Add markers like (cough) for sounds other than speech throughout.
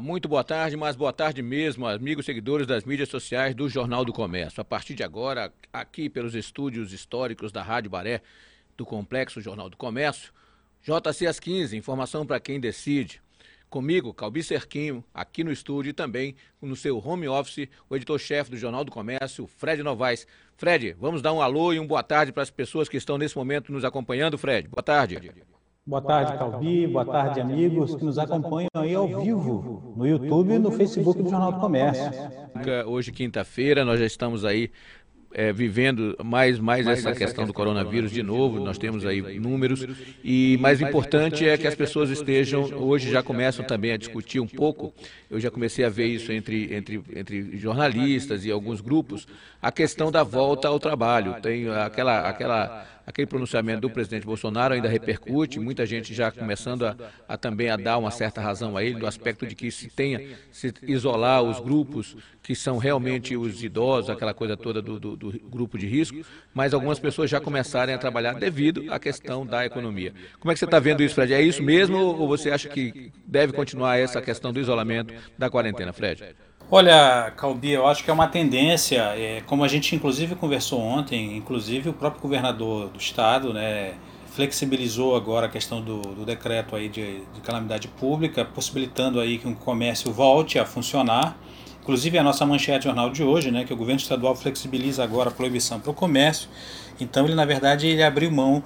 Muito boa tarde, mas boa tarde mesmo, amigos seguidores das mídias sociais do Jornal do Comércio. A partir de agora, aqui pelos estúdios históricos da Rádio Baré, do Complexo Jornal do Comércio, JC às 15, informação para quem decide. Comigo, Calbi Cerquinho, aqui no estúdio e também no seu home office, o editor-chefe do Jornal do Comércio, Fred Novaes. Fred, vamos dar um alô e um boa tarde para as pessoas que estão nesse momento nos acompanhando, Fred. Boa tarde. Boa tarde, Calbi. Boa tarde, amigos que nos acompanham aí ao vivo no YouTube e no Facebook do Jornal do Comércio. Hoje, quinta-feira, nós já estamos aí é, vivendo mais, mais, mais essa, essa questão do coronavírus de novo, nós temos aí números, e mais importante é que as pessoas estejam, hoje já começam também a discutir um pouco, eu já comecei a ver isso entre, entre, entre jornalistas e alguns grupos, a questão da volta ao trabalho. Tem aquela, aquela aquele pronunciamento do presidente Bolsonaro ainda repercute, muita gente já começando a, a, também a dar uma certa razão a ele, do aspecto de que se tenha, se isolar os grupos que são realmente os idosos, aquela coisa toda do, do, do grupo de risco, mas algumas pessoas já começarem a trabalhar devido à questão da economia. Como é que você está vendo isso, Fred? É isso mesmo ou você acha que deve continuar essa questão do isolamento, da quarentena, Fred? Olha, Calbi, eu acho que é uma tendência, é, como a gente inclusive conversou ontem, inclusive o próprio governador do estado, né, flexibilizou agora a questão do, do decreto aí de, de, calamidade pública, possibilitando aí que o comércio volte a funcionar. Inclusive a nossa manchete jornal de hoje, né, que o governo estadual flexibiliza agora a proibição para o comércio. Então ele na verdade ele abriu mão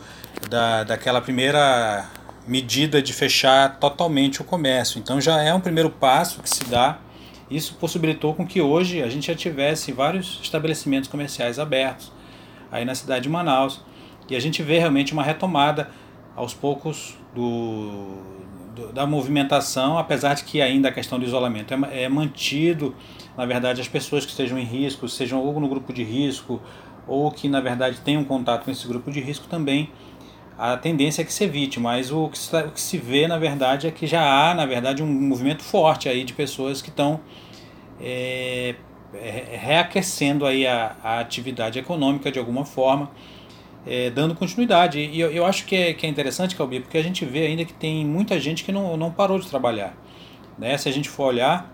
da, daquela primeira medida de fechar totalmente o comércio. Então já é um primeiro passo que se dá isso possibilitou com que hoje a gente já tivesse vários estabelecimentos comerciais abertos aí na cidade de Manaus. E a gente vê realmente uma retomada aos poucos do, do da movimentação, apesar de que ainda a questão do isolamento é, é mantido. Na verdade, as pessoas que estejam em risco, sejam ou no grupo de risco, ou que na verdade tenham contato com esse grupo de risco também a tendência é que se evite, mas o que, se, o que se vê, na verdade, é que já há, na verdade, um movimento forte aí de pessoas que estão é, é, reaquecendo aí a, a, atividade econômica de alguma forma, é, dando continuidade. E eu, eu acho que é, que é interessante, Calbi, porque a gente vê ainda que tem muita gente que não, não parou de trabalhar. Né? Se a gente for olhar,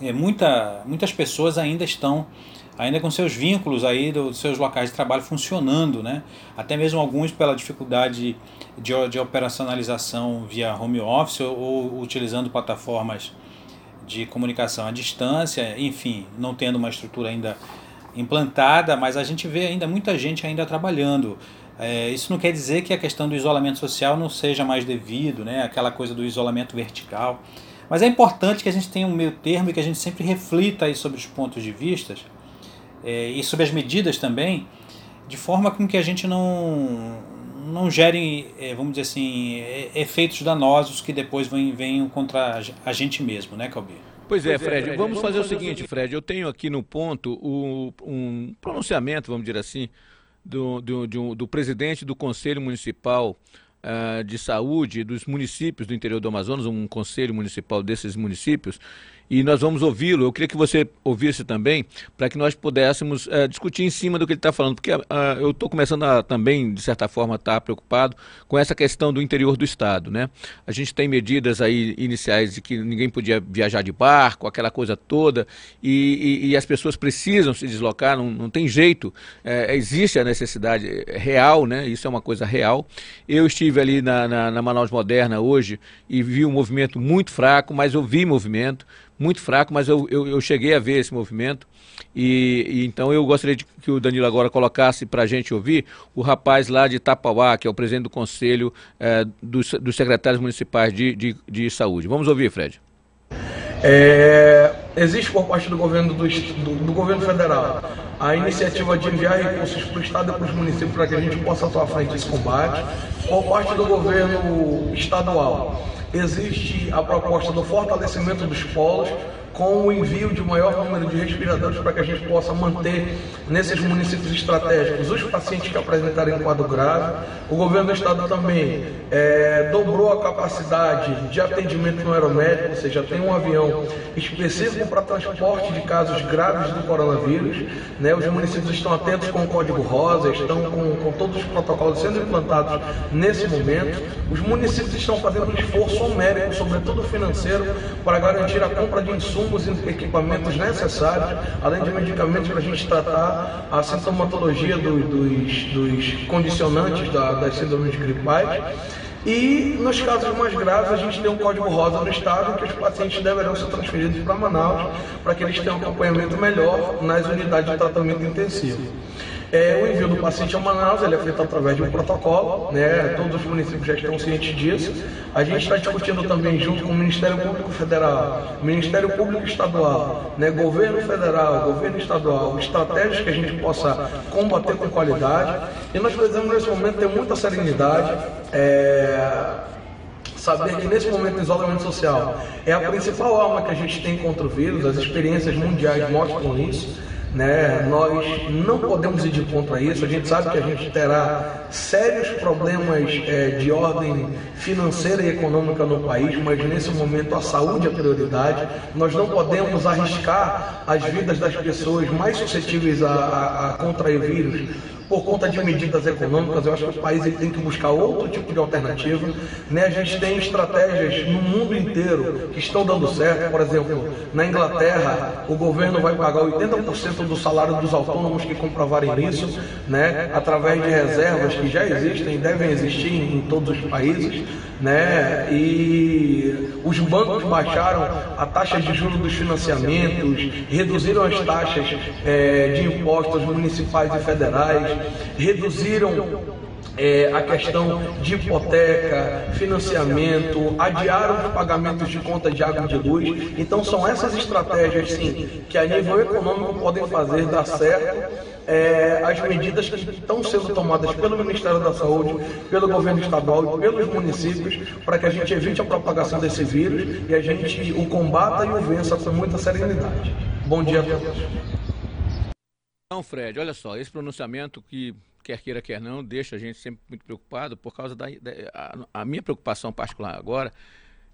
é, muita, muitas pessoas ainda estão ainda com seus vínculos aí dos seus locais de trabalho funcionando, né? Até mesmo alguns pela dificuldade de, de operacionalização via home office ou, ou utilizando plataformas de comunicação à distância, enfim, não tendo uma estrutura ainda implantada, mas a gente vê ainda muita gente ainda trabalhando. É, isso não quer dizer que a questão do isolamento social não seja mais devido, né? aquela coisa do isolamento vertical. Mas é importante que a gente tenha um meio termo e que a gente sempre reflita aí sobre os pontos de vista é, e sobre as medidas também, de forma com que a gente não, não gere, é, vamos dizer assim, é, efeitos danosos que depois venham contra a gente mesmo, né, Calbi? Pois é, Fred, vamos fazer o seguinte, Fred, eu tenho aqui no ponto o, um pronunciamento, vamos dizer assim, do, do, do, do presidente do Conselho Municipal uh, de Saúde dos municípios do interior do Amazonas, um conselho municipal desses municípios, e nós vamos ouvi-lo. Eu queria que você ouvisse também, para que nós pudéssemos uh, discutir em cima do que ele está falando, porque uh, eu estou começando a também, de certa forma, estar tá preocupado com essa questão do interior do Estado. Né? A gente tem medidas aí iniciais de que ninguém podia viajar de barco, aquela coisa toda, e, e, e as pessoas precisam se deslocar, não, não tem jeito, é, existe a necessidade real, né? isso é uma coisa real. Eu estive ali na, na, na Manaus Moderna hoje e vi um movimento muito fraco, mas eu vi movimento muito fraco, mas eu, eu, eu cheguei a ver esse movimento. E, e, então eu gostaria de que o Danilo agora colocasse para a gente ouvir o rapaz lá de Tapauá, que é o presidente do Conselho é, dos, dos, Secretários Municipais de, de, de, Saúde. Vamos ouvir, Fred. É, existe por parte do governo, do, do, do, governo federal a iniciativa de enviar recursos para o Estado e para os municípios para que a gente possa atuar frente esse combate. Por parte do governo estadual, existe a proposta do fortalecimento dos polos com o envio de maior número de respiradores para que a gente possa manter nesses municípios estratégicos os pacientes que apresentarem quadro grave. O governo do estado também é, dobrou a capacidade de atendimento no aeromédico, ou seja, tem um avião específico para transporte de casos graves do coronavírus. Né? Os municípios estão atentos com o código rosa, estão com, com todos os protocolos sendo implantados nesse momento. Os municípios estão fazendo um esforço homérico, sobretudo financeiro, para garantir a compra de insumos e equipamentos necessários, além de medicamentos para a gente tratar a sintomatologia do, dos, dos, condicionantes da, das síndromes gripais. E nos casos mais graves, a gente tem um código rosa no estado que os pacientes deverão ser transferidos para Manaus para que eles tenham um acompanhamento melhor nas unidades de tratamento intensivo. É, o envio do paciente a Manaus ele é feito através de um protocolo, né? todos os municípios já estão cientes disso. A gente está discutindo também, junto com o Ministério Público Federal, Ministério Público Estadual, né? governo federal, governo estadual, estratégias que a gente possa combater com qualidade. E nós precisamos, nesse momento, ter muita serenidade. É saber que nesse momento de isolamento social é a principal arma que a gente tem contra o vírus, as experiências mundiais mostram isso. Né? Nós não podemos ir de contra isso. A gente sabe que a gente terá sérios problemas é, de ordem financeira e econômica no país, mas nesse momento a saúde é prioridade. Nós não podemos arriscar as vidas das pessoas mais suscetíveis a, a, a contrair vírus por conta de medidas econômicas, eu acho que o país ele tem que buscar outro tipo de alternativa. Né? A gente tem estratégias no mundo inteiro que estão dando certo. Por exemplo, na Inglaterra, o governo vai pagar 80% do salário dos autônomos que comprovarem isso, né? através de reservas que já existem e devem existir em todos os países. Né? E os bancos baixaram a taxa de juros dos financiamentos, reduziram as taxas é, de impostos municipais e federais, reduziram é, a questão de hipoteca, financiamento, adiaram os pagamentos de conta de água e de luz. Então são essas estratégias sim que a nível econômico podem fazer dar certo é, as medidas que estão sendo tomadas pelo Ministério da Saúde, pelo governo estadual e pelos municípios para que a gente evite a propagação desse vírus e a gente o combata e o vença com muita serenidade. Bom dia a todos. Então, Fred, olha só, esse pronunciamento que quer queira, quer não, deixa a gente sempre muito preocupado por causa da, da a, a minha preocupação particular agora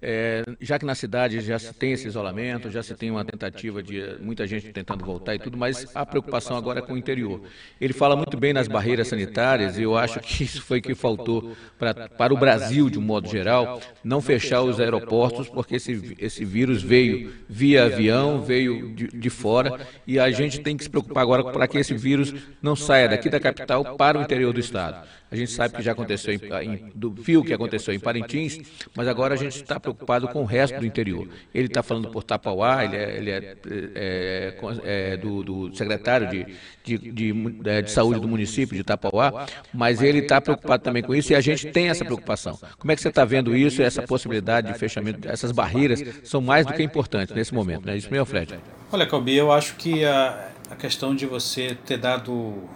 é, já que na cidade já se tem esse isolamento, já se tem uma tentativa de muita gente tentando voltar e tudo, mas a preocupação agora é com o interior. Ele fala muito bem nas barreiras sanitárias e eu acho que isso foi que faltou pra, para o Brasil, de um modo geral, não fechar os aeroportos, porque esse, esse vírus veio via avião, veio de, de fora e a gente tem que se preocupar agora para que esse vírus não saia daqui da capital para o interior do estado. A gente sabe que já aconteceu em, em, do fio que aconteceu em Parintins, mas agora a gente está preocupado com o resto do interior. Ele está falando por Tapauá, ele é, ele é, é, é do, do, secretário de, de, de, é, de, saúde do município de Tapauá, mas ele está preocupado também com isso e a gente tem essa preocupação. Como é que você está vendo isso essa possibilidade de fechamento? Essas barreiras são mais do que importantes nesse momento, não é isso mesmo, Fred? Olha, Calbi, eu acho que a, a questão de você ter dado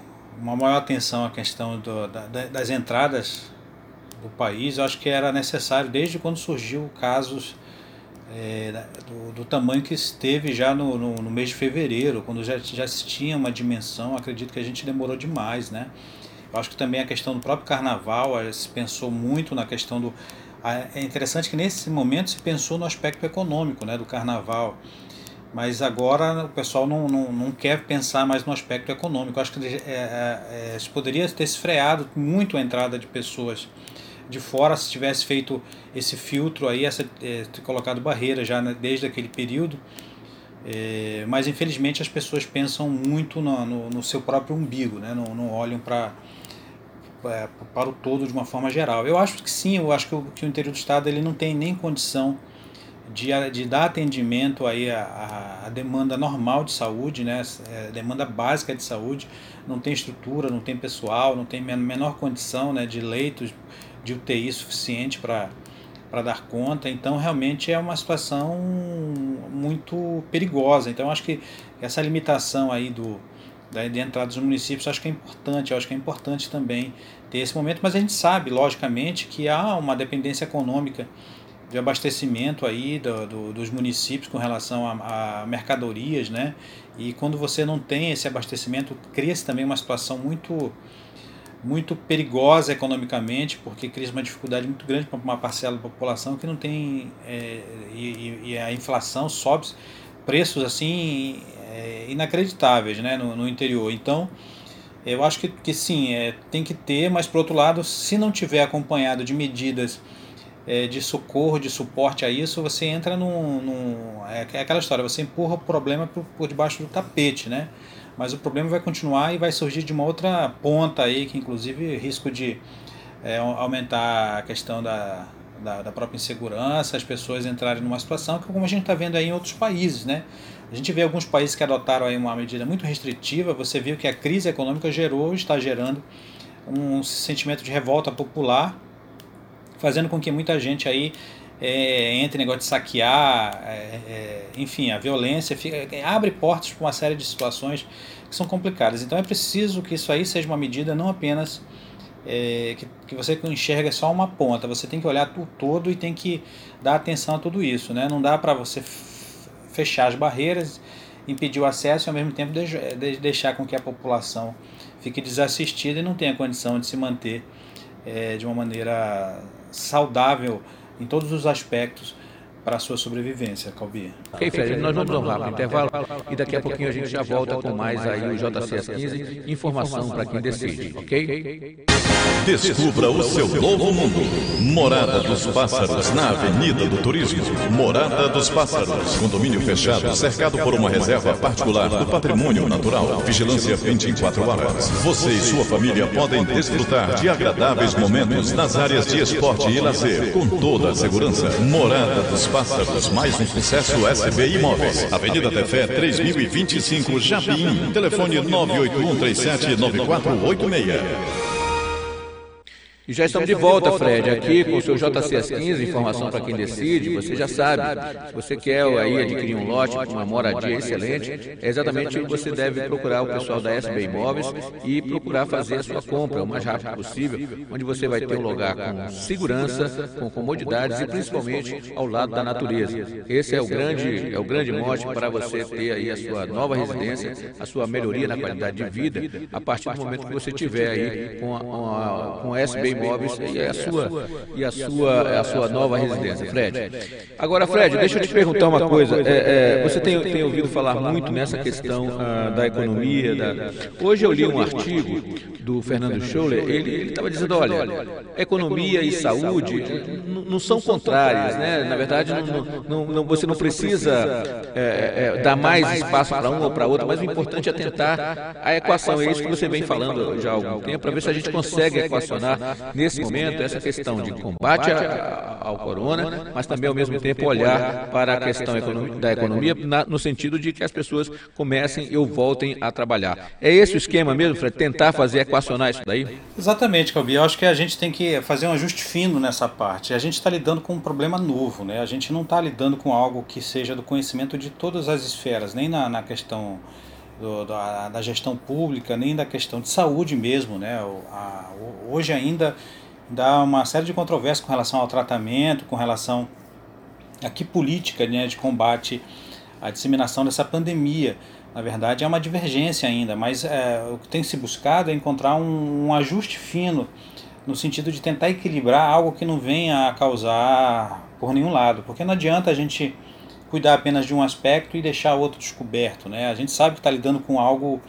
uma maior atenção à questão do, da, das entradas do país, eu acho que era necessário desde quando surgiu casos é, do, do, tamanho que esteve já no, no, no, mês de fevereiro, quando já, já se tinha uma dimensão, acredito que a gente demorou demais, né? Eu acho que também a questão do próprio carnaval, eh, se pensou muito na questão do... É interessante que nesse momento se pensou no aspecto econômico né, do carnaval. Mas agora o pessoal não, não, não quer pensar mais no aspecto econômico. acho que é, é, é, poderia ter se freado muito a entrada de pessoas de fora se tivesse feito esse filtro aí, essa, é, ter colocado barreira já né, desde aquele período. É, mas infelizmente as pessoas pensam muito no, no, no seu próprio umbigo, né? não, não olham para é, para o todo de uma forma geral. Eu acho que sim, eu acho que o, que o interior do estado ele não tem nem condição de, de dar atendimento aí a, demanda normal de saúde, né, é, demanda básica de saúde, não tem estrutura, não tem pessoal, não tem menor condição né, de leitos de UTI suficiente para dar conta, então realmente é uma situação muito perigosa. Então acho que essa limitação aí do, da, de entrada dos municípios acho que é importante, acho que é importante também ter esse momento, mas a gente sabe, logicamente, que há uma dependência econômica de abastecimento aí do, do, dos municípios com relação a, a, mercadorias, né? E quando você não tem esse abastecimento, cria-se também uma situação muito muito perigosa economicamente, porque cria uma dificuldade muito grande para uma parcela da população que não tem é, e, e, a inflação sobe preços assim é, inacreditáveis, né, no, no interior. Então eu acho que, que sim, é, tem que ter, mas por outro lado, se não tiver acompanhado de medidas é, de socorro, de suporte a isso, você entra num. num é, é aquela história, você empurra o problema por, por debaixo do tapete, né? Mas o problema vai continuar e vai surgir de uma outra ponta aí, que inclusive risco de é, aumentar a questão da, da, da, própria insegurança, as pessoas entrarem numa situação que como a gente está vendo aí em outros países, né? A gente vê alguns países que adotaram aí uma medida muito restritiva, você viu que a crise econômica gerou, está gerando um sentimento de revolta popular, fazendo com que muita gente aí é, entre negócio de saquear, é, é, enfim, a violência fica, abre portas para uma série de situações que são complicadas. Então é preciso que isso aí seja uma medida não apenas é, que, que você enxerga só uma ponta, você tem que olhar o todo e tem que dar atenção a tudo isso. Né? Não dá para você fechar as barreiras, impedir o acesso e ao mesmo tempo deixar com que a população fique desassistida e não tenha condição de se manter é, de uma maneira saudável em todos os aspectos para a sua sobrevivência, Calbi. Ok, Fred, nós vamos dar um rápido intervalo e daqui a pouquinho a gente já volta com mais aí o JCS 15, informação para quem decide, ok? Descubra o seu novo mundo. Morada dos Pássaros, na Avenida do Turismo. Morada dos Pássaros. Condomínio fechado, cercado por uma reserva particular do patrimônio natural. Vigilância 24 horas. Você e sua família podem desfrutar de agradáveis momentos nas áreas de esporte e lazer, com toda a segurança. Morada dos Pássaros, mais um sucesso SB Imóveis. Avenida Tefé 3025, Japim. Telefone 981379486. E já estamos de volta, Fred, aqui com o seu JCS 15, informação para quem decide. Você já sabe, se você quer aí adquirir um lote com uma moradia excelente, é exatamente você deve procurar o pessoal da SB Imóveis e procurar fazer a sua compra o mais rápido possível, onde você vai ter um lugar com segurança, com comodidades e principalmente ao lado da natureza. Esse é o grande, é o grande mote para você ter aí a sua nova residência, a sua melhoria na qualidade de vida, a partir do momento que você tiver aí com a, com a, com a SB imóveis e a sua e a sua a sua nova residência, Fred. Agora, Fred, deixa eu te perguntar uma coisa. É, é, você tem, tem ouvido falar muito nessa questão ah, da economia. Da... Hoje eu li um artigo do Fernando Scholler. Ele estava dizendo, olha, economia e saúde não são contrárias, né? Na verdade, não, não, você não precisa é, é, dar mais espaço para uma ou para outra, mas o importante é tentar a equação. É isso que você vem falando já há algum tempo, para ver se a gente consegue equacionar nesse momento, essa questão de combate ao corona, mas também ao mesmo tempo olhar para a questão da economia no sentido de que as pessoas comecem ou voltem a trabalhar. É esse o esquema mesmo, Fred? Tentar fazer equacionar isso daí? Exatamente, Calbi. Eu acho que a gente tem que fazer um ajuste fino nessa parte. A gente está lidando com um problema novo, né? A gente não está lidando com algo que seja do conhecimento de todas as esferas, nem na, na questão do, da, da, gestão pública, nem da questão de saúde mesmo. Né? A, hoje ainda dá uma série de controvérsias com relação ao tratamento, com relação a que política né, de combate à disseminação dessa pandemia. Na verdade, é uma divergência ainda, mas é, o que tem se buscado é encontrar um, um ajuste fino no sentido de tentar equilibrar algo que não venha a causar por nenhum lado, porque não adianta a gente cuidar apenas de um aspecto e deixar o outro descoberto. Né? A gente sabe que está lidando com algo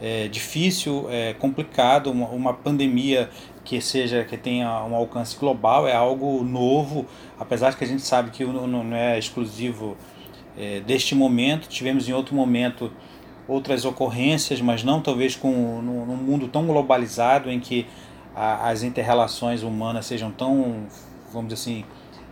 é, difícil, é, complicado, uma, uma, pandemia que seja que tenha um alcance global é algo novo, apesar de que a gente sabe que não, não é exclusivo é, deste momento. Tivemos em outro momento outras ocorrências, mas não talvez com num, mundo tão globalizado em que a, as interrelações humanas sejam tão, vamos dizer assim,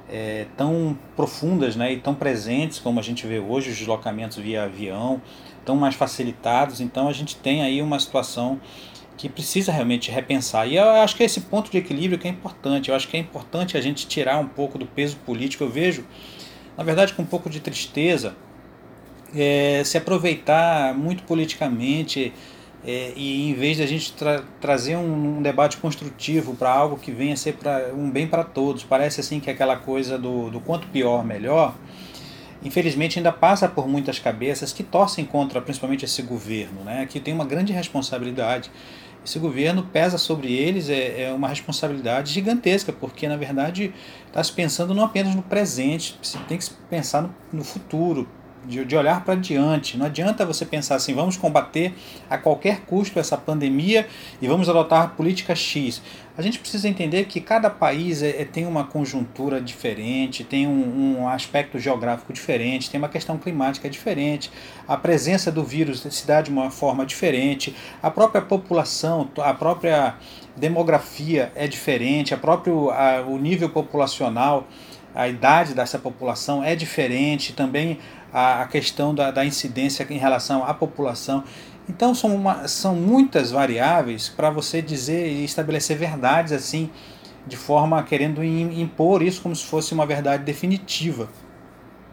é, tão profundas né, e tão presentes como a gente vê hoje, os deslocamentos via avião, tão mais facilitados. Então a gente tem aí uma situação que precisa realmente repensar. E eu acho que é esse ponto de equilíbrio que é importante. Eu acho que é importante a gente tirar um pouco do peso político. Eu vejo, na verdade, com um pouco de tristeza, é, se aproveitar muito politicamente é, e em vez de a gente tra trazer um, um, debate construtivo para algo que venha ser pra, um bem para todos, parece assim que é aquela coisa do, do quanto pior, melhor, infelizmente ainda passa por muitas cabeças que torcem contra principalmente esse governo, né, que tem uma grande responsabilidade. Esse governo pesa sobre eles, é, é uma responsabilidade gigantesca, porque na verdade está se pensando não apenas no presente, tem que pensar no, no futuro, de, de olhar para diante. Não adianta você pensar assim, vamos combater a qualquer custo essa pandemia e vamos adotar política X. A gente precisa entender que cada país é, é, tem uma conjuntura diferente, tem um, um, aspecto geográfico diferente, tem uma questão climática diferente, a presença do vírus se dá de uma forma diferente, a própria população, a própria demografia é diferente, a próprio, a, o nível populacional, a idade dessa população é diferente, também a, a questão da, da incidência em relação à população. Então são, uma, são muitas variáveis para você dizer e estabelecer verdades assim, de forma querendo impor isso como se fosse uma verdade definitiva.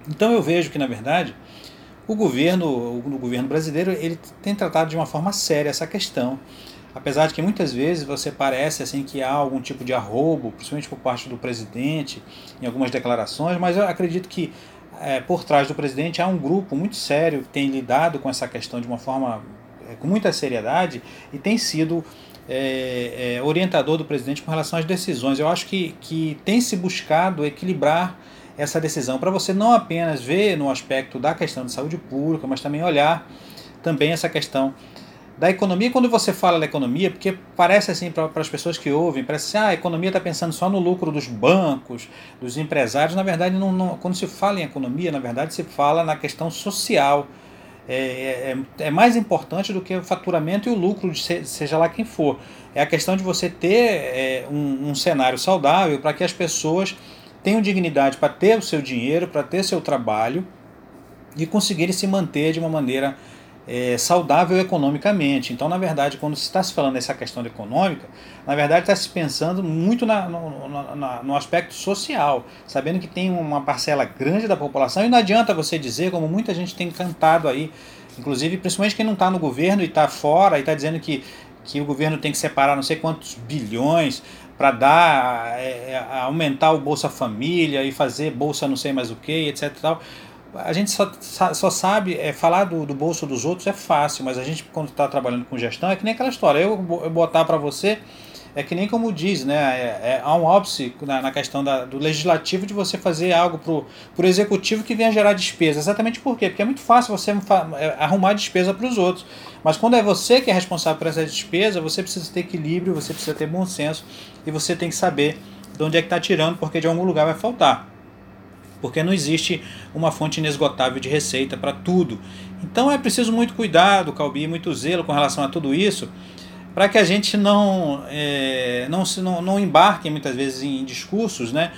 Então eu vejo que na verdade o governo, o governo brasileiro, ele tem tratado de uma forma séria essa questão. Apesar de que muitas vezes você parece assim que há algum tipo de arrobo, principalmente por parte do presidente, em algumas declarações, mas eu acredito que é, por trás do presidente há um grupo muito sério que tem lidado com essa questão de uma forma é, com muita seriedade e tem sido é, é, orientador do presidente com relação às decisões. Eu acho que, que tem se buscado equilibrar essa decisão para você não apenas ver no aspecto da questão de saúde pública, mas também olhar também essa questão da economia, quando você fala da economia, porque parece assim para as pessoas que ouvem, parece assim, ah, a economia está pensando só no lucro dos bancos, dos empresários. Na verdade, não, não, quando se fala em economia, na verdade se fala na questão social. É, é, é, mais importante do que o faturamento e o lucro, de seja lá quem for. É a questão de você ter é, um, um cenário saudável para que as pessoas tenham dignidade para ter o seu dinheiro, para ter seu trabalho e conseguirem se manter de uma maneira é, saudável economicamente. Então, na verdade, quando se está se falando dessa questão econômica, na verdade está se pensando muito na, no, no aspecto social, sabendo que tem uma parcela grande da população e não adianta você dizer, como muita gente tem cantado aí, inclusive principalmente quem não está no governo e está fora e está dizendo que, que o governo tem que separar não sei quantos bilhões para dar, é, é aumentar o Bolsa Família e fazer Bolsa não sei mais o que, etc. Tal a gente só, só sabe, é, falar do, do bolso dos outros é fácil, mas a gente, quando está trabalhando com gestão, é que nem aquela história. Eu, eu botar para você, é que nem como diz, né? É, é, há um óbice na, na questão da, do legislativo de você fazer algo para o executivo que venha gerar despesa. Exatamente por quê? Porque é muito fácil você é, arrumar despesa para os outros. Mas quando é você que é responsável por essa despesa, você precisa ter equilíbrio, você precisa ter bom senso e você tem que saber de onde é que está tirando, porque de algum lugar vai faltar porque não existe uma fonte inesgotável de receita para tudo. Então é preciso muito cuidado, Calbi, muito zelo com relação a tudo isso, para que a gente não, é, não, se, não, não embarque muitas vezes em discursos né,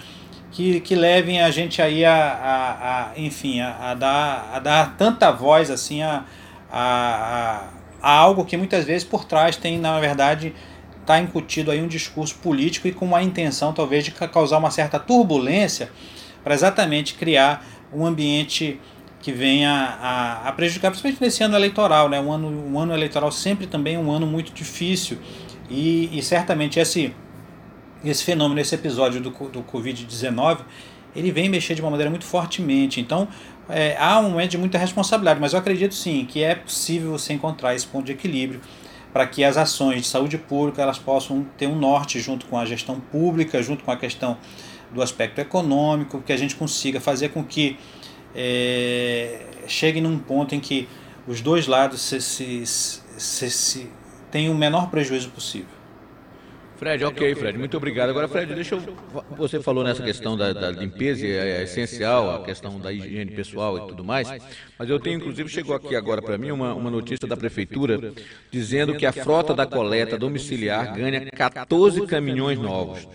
que, que levem a gente aí a, a, a enfim, a, a, dar, a dar tanta voz assim a, a, a algo que muitas vezes por trás tem, na verdade, está incutido aí um discurso político e com uma intenção talvez de causar uma certa turbulência para exatamente criar um ambiente que venha a, a, prejudicar, principalmente nesse ano eleitoral. Né? Um, ano, um ano eleitoral sempre também um ano muito difícil e, e certamente esse, esse fenômeno, esse episódio do, do Covid-19, ele vem mexer de uma maneira muito fortemente. Então, é, há um momento de muita responsabilidade, mas eu acredito sim que é possível você encontrar esse ponto de equilíbrio para que as ações de saúde pública elas possam ter um norte junto com a gestão pública, junto com a questão do aspecto econômico, que a gente consiga fazer com que é, chegue num ponto em que os dois lados se, se, se, se tenham o menor prejuízo possível. Fred, ok, Fred, muito obrigado. Agora, Fred, deixa eu. Você falou nessa questão da, da limpeza, é, é essencial, a questão da higiene pessoal e tudo mais, mas eu tenho, inclusive, chegou aqui agora para mim uma, uma notícia da Prefeitura dizendo que a frota da coleta domiciliar ganha 14 caminhões novos.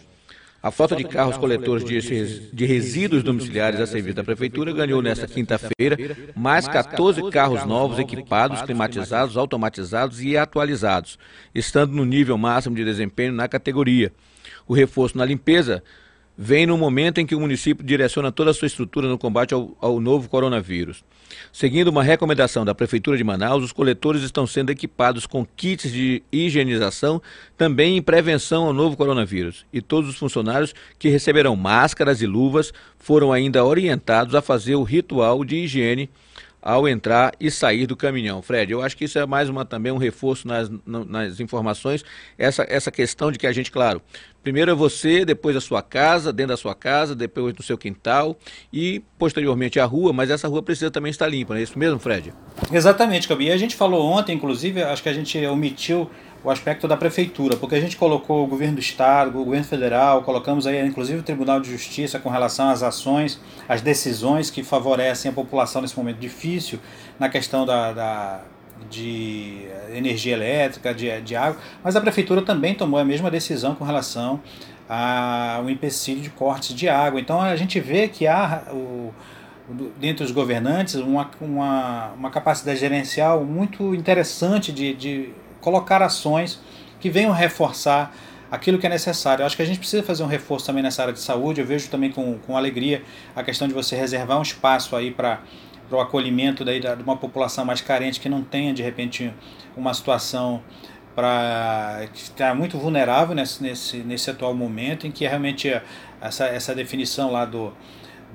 A frota de carros coletores de resíduos domiciliares a serviço da Prefeitura ganhou nesta quinta-feira mais 14 carros novos equipados, climatizados, automatizados e atualizados, estando no nível máximo de desempenho na categoria. O reforço na limpeza vem no momento em que o município direciona toda a sua estrutura no combate ao, ao novo coronavírus. Seguindo uma recomendação da Prefeitura de Manaus, os coletores estão sendo equipados com kits de higienização, também em prevenção ao novo coronavírus. E todos os funcionários que receberão máscaras e luvas foram ainda orientados a fazer o ritual de higiene ao entrar e sair do caminhão. Fred, eu acho que isso é mais uma também um reforço nas, nas informações, essa, essa questão de que a gente, claro, primeiro é você, depois a sua casa, dentro da sua casa, depois do seu quintal e posteriormente a rua, mas essa rua precisa também estar limpa, não é isso mesmo, Fred? Exatamente, Cabi. A gente falou ontem, inclusive, acho que a gente omitiu o aspecto da prefeitura, porque a gente colocou o governo do estado, o governo federal, colocamos aí inclusive o Tribunal de Justiça com relação às ações, às decisões que favorecem a população nesse momento difícil na questão da, da de energia elétrica, de, de água, mas a prefeitura também tomou a mesma decisão com relação ao empecilho de cortes de água. Então a gente vê que há o, dentre os governantes uma, uma, uma capacidade gerencial muito interessante de, de colocar ações que venham reforçar aquilo que é necessário. Eu acho que a gente precisa fazer um reforço também nessa área de saúde. Eu vejo também com, com alegria a questão de você reservar um espaço aí para o acolhimento daí de uma população mais carente que não tenha de repente uma situação para que está muito vulnerável nesse, nesse, nesse atual momento em que realmente essa, essa definição lá do,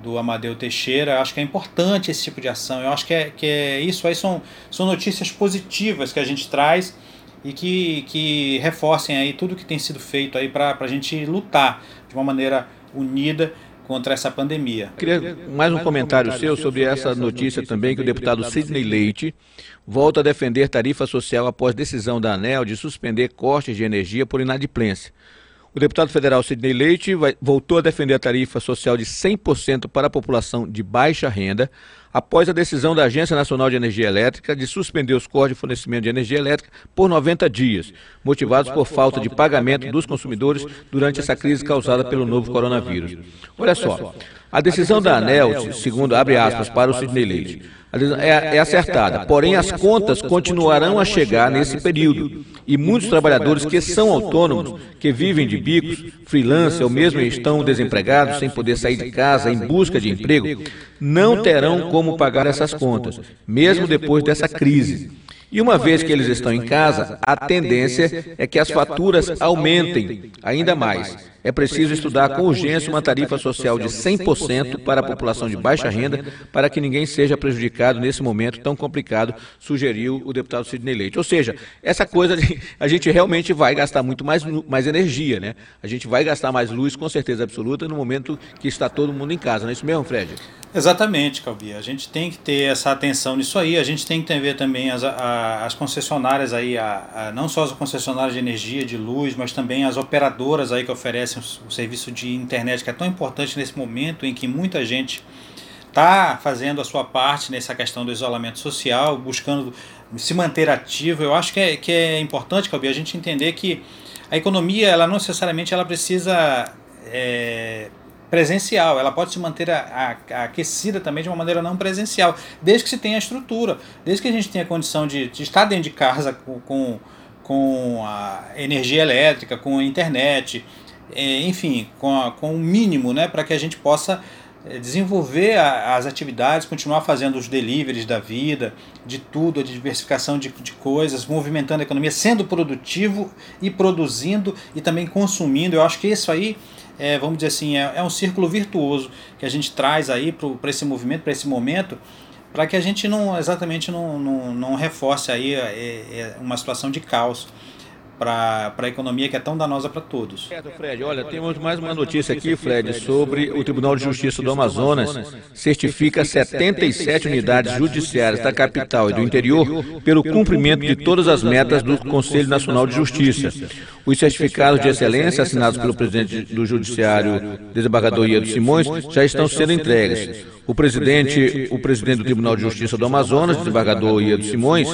do Amadeu Teixeira, acho que é importante esse tipo de ação. Eu acho que é, que é isso aí são, são notícias positivas que a gente traz e que, que reforcem aí tudo que tem sido feito aí para a gente lutar de uma maneira unida contra essa pandemia. Queria mais um comentário seu sobre essa notícia também que o deputado Sidney Leite volta a defender tarifa social após decisão da ANEL de suspender cortes de energia por inadimplência. O deputado federal Sidney Leite vai, voltou a defender a tarifa social de 100% para a população de baixa renda, após a decisão da Agência Nacional de Energia Elétrica de suspender os cortes de fornecimento de energia elétrica por 90 dias, motivados por falta de pagamento dos consumidores durante essa crise causada pelo novo coronavírus. Olha só, a decisão da ANEL, segundo abre aspas para o Sidney Leite, é, é acertada, porém as contas continuarão a chegar nesse período e muitos trabalhadores que são autônomos, que vivem de bicos, freelance ou mesmo estão desempregados sem poder sair de casa em busca de emprego, não terão como pagar essas contas, mesmo depois dessa crise. E uma vez que eles estão em casa, a tendência é que as faturas aumentem ainda mais. É preciso estudar com urgência uma tarifa social de 100% para a população de baixa renda, para que ninguém seja prejudicado nesse momento tão complicado, sugeriu o deputado Sidney Leite. Ou seja, essa coisa de (laughs) a gente realmente vai gastar muito mais, mais energia, né? A gente vai gastar mais luz, com certeza absoluta, no momento que está todo mundo em casa, não é isso mesmo, Fred? Exatamente, Calbi. A gente tem que ter essa atenção nisso aí. A gente tem que ver também as, a, as concessionárias aí, a, a, não só as concessionárias de energia, de luz, mas também as operadoras aí que oferecem o, o serviço de internet, que é tão importante nesse momento em que muita gente está fazendo a sua parte nessa questão do isolamento social, buscando se manter ativo. Eu acho que é, que é importante, Calbi, a gente entender que a economia, ela não necessariamente ela precisa é, presencial, ela pode se manter a, a, aquecida também de uma maneira não presencial, desde que se tenha a estrutura, desde que a gente tenha a condição de, de estar dentro de casa com, com, com a energia elétrica, com a internet, é, enfim, com, a, com o mínimo né, para que a gente possa é, desenvolver a, as atividades, continuar fazendo os deliveries da vida, de tudo, a diversificação de, de coisas, movimentando a economia, sendo produtivo e produzindo e também consumindo. Eu acho que isso aí é, vamos dizer assim, é, é um círculo virtuoso que a gente traz aí para esse movimento, para esse momento, para que a gente não exatamente não, não, não reforce aí é, é uma situação de caos para a economia que é tão danosa para todos. Fred, olha, temos mais uma notícia aqui, Fred, sobre o Tribunal de Justiça do Amazonas certifica 77 unidades judiciárias da capital e do interior pelo cumprimento de todas as metas do Conselho Nacional de Justiça. Os certificados de excelência assinados pelo presidente do Judiciário, desembargador Iedo Simões, já estão sendo entregues. O presidente, o presidente do Tribunal de Justiça do Amazonas, desembargador Iedo Simões,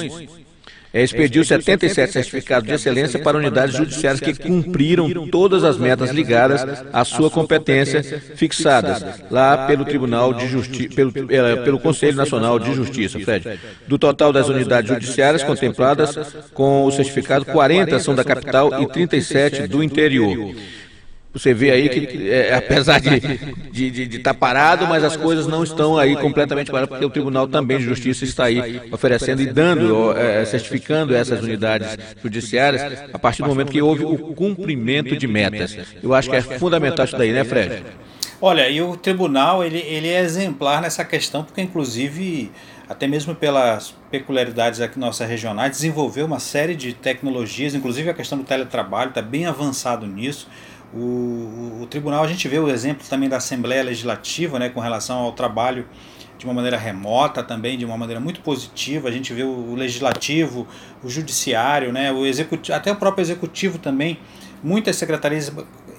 expediu 77 certificados de excelência para unidades judiciárias que cumpriram todas as metas ligadas à sua competência fixadas lá pelo Tribunal de Justiça, pelo, é, pelo Conselho Nacional de Justiça, Fred. Do total das unidades judiciárias contempladas com o certificado, 40 são da capital e 37 do interior. Você vê aí que, é, apesar de estar (laughs) de, de, de tá parado, mas as coisas não estão aí completamente paradas, porque o Tribunal também de Justiça está aí oferecendo e dando, é, certificando essas unidades judiciárias a partir do momento que houve o cumprimento de metas. Eu acho que é fundamental isso daí, né, Fred? Olha, e o tribunal ele, ele é exemplar nessa questão, porque inclusive, até mesmo pelas peculiaridades aqui nossas regionais, desenvolveu uma série de tecnologias, inclusive a questão do teletrabalho está bem avançado nisso. O, o, o, tribunal, a gente vê o exemplo também da Assembleia Legislativa, né, com relação ao trabalho de uma maneira remota também, de uma maneira muito positiva. A gente vê o, o legislativo, o judiciário, né, o executivo, até o próprio executivo também, muitas secretarias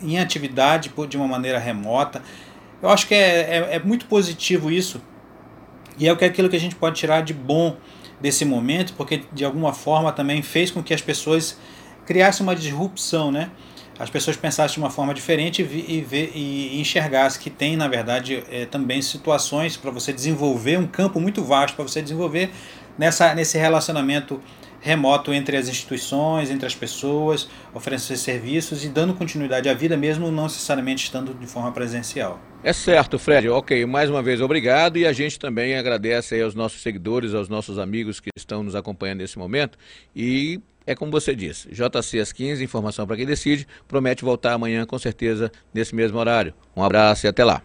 em atividade de uma maneira remota. Eu acho que é, é, é muito positivo isso e é aquilo que a gente pode tirar de bom desse momento, porque de alguma forma também fez com que as pessoas criassem uma disrupção, né? As pessoas pensassem de uma forma diferente e, e, e enxergassem que tem, na verdade, é, também situações para você desenvolver um campo muito vasto para você desenvolver nessa, nesse relacionamento remoto entre as instituições, entre as pessoas, oferecer serviços e dando continuidade à vida, mesmo não necessariamente estando de forma presencial. É certo, Fred. Ok, mais uma vez obrigado e a gente também agradece aos nossos seguidores, aos nossos amigos que estão nos acompanhando nesse momento e é como você disse, JC às 15, informação para quem decide. Promete voltar amanhã, com certeza, nesse mesmo horário. Um abraço e até lá.